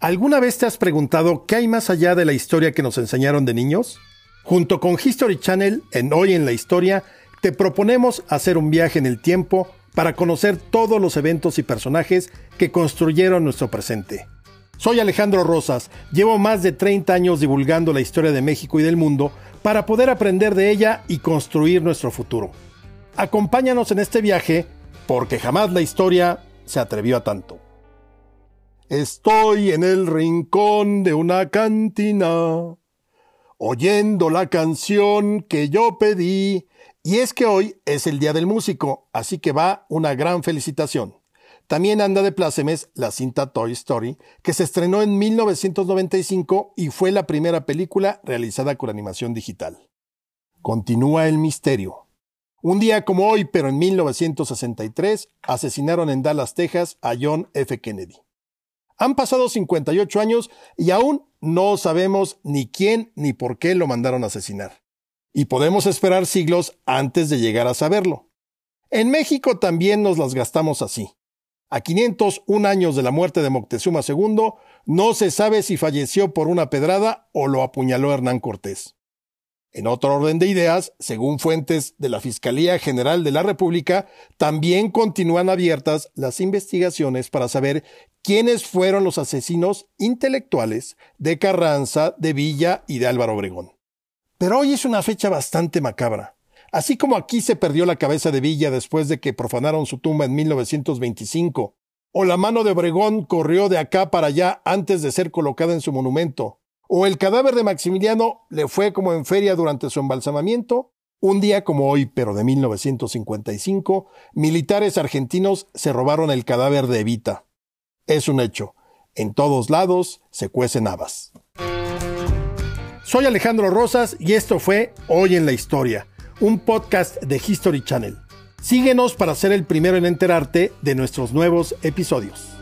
¿Alguna vez te has preguntado qué hay más allá de la historia que nos enseñaron de niños? Junto con History Channel, en Hoy en la Historia, te proponemos hacer un viaje en el tiempo para conocer todos los eventos y personajes que construyeron nuestro presente. Soy Alejandro Rosas, llevo más de 30 años divulgando la historia de México y del mundo para poder aprender de ella y construir nuestro futuro. Acompáñanos en este viaje porque jamás la historia se atrevió a tanto. Estoy en el rincón de una cantina, oyendo la canción que yo pedí. Y es que hoy es el Día del Músico, así que va una gran felicitación. También anda de plácemes la cinta Toy Story, que se estrenó en 1995 y fue la primera película realizada con animación digital. Continúa el misterio. Un día como hoy, pero en 1963, asesinaron en Dallas, Texas, a John F. Kennedy. Han pasado 58 años y aún no sabemos ni quién ni por qué lo mandaron a asesinar. Y podemos esperar siglos antes de llegar a saberlo. En México también nos las gastamos así. A 501 años de la muerte de Moctezuma II, no se sabe si falleció por una pedrada o lo apuñaló Hernán Cortés. En otro orden de ideas, según fuentes de la Fiscalía General de la República, también continúan abiertas las investigaciones para saber quiénes fueron los asesinos intelectuales de Carranza, de Villa y de Álvaro Obregón. Pero hoy es una fecha bastante macabra. Así como aquí se perdió la cabeza de Villa después de que profanaron su tumba en 1925, o la mano de Obregón corrió de acá para allá antes de ser colocada en su monumento, o el cadáver de Maximiliano le fue como en feria durante su embalsamamiento. Un día como hoy, pero de 1955, militares argentinos se robaron el cadáver de Evita. Es un hecho. En todos lados se cuecen habas. Soy Alejandro Rosas y esto fue Hoy en la Historia, un podcast de History Channel. Síguenos para ser el primero en enterarte de nuestros nuevos episodios.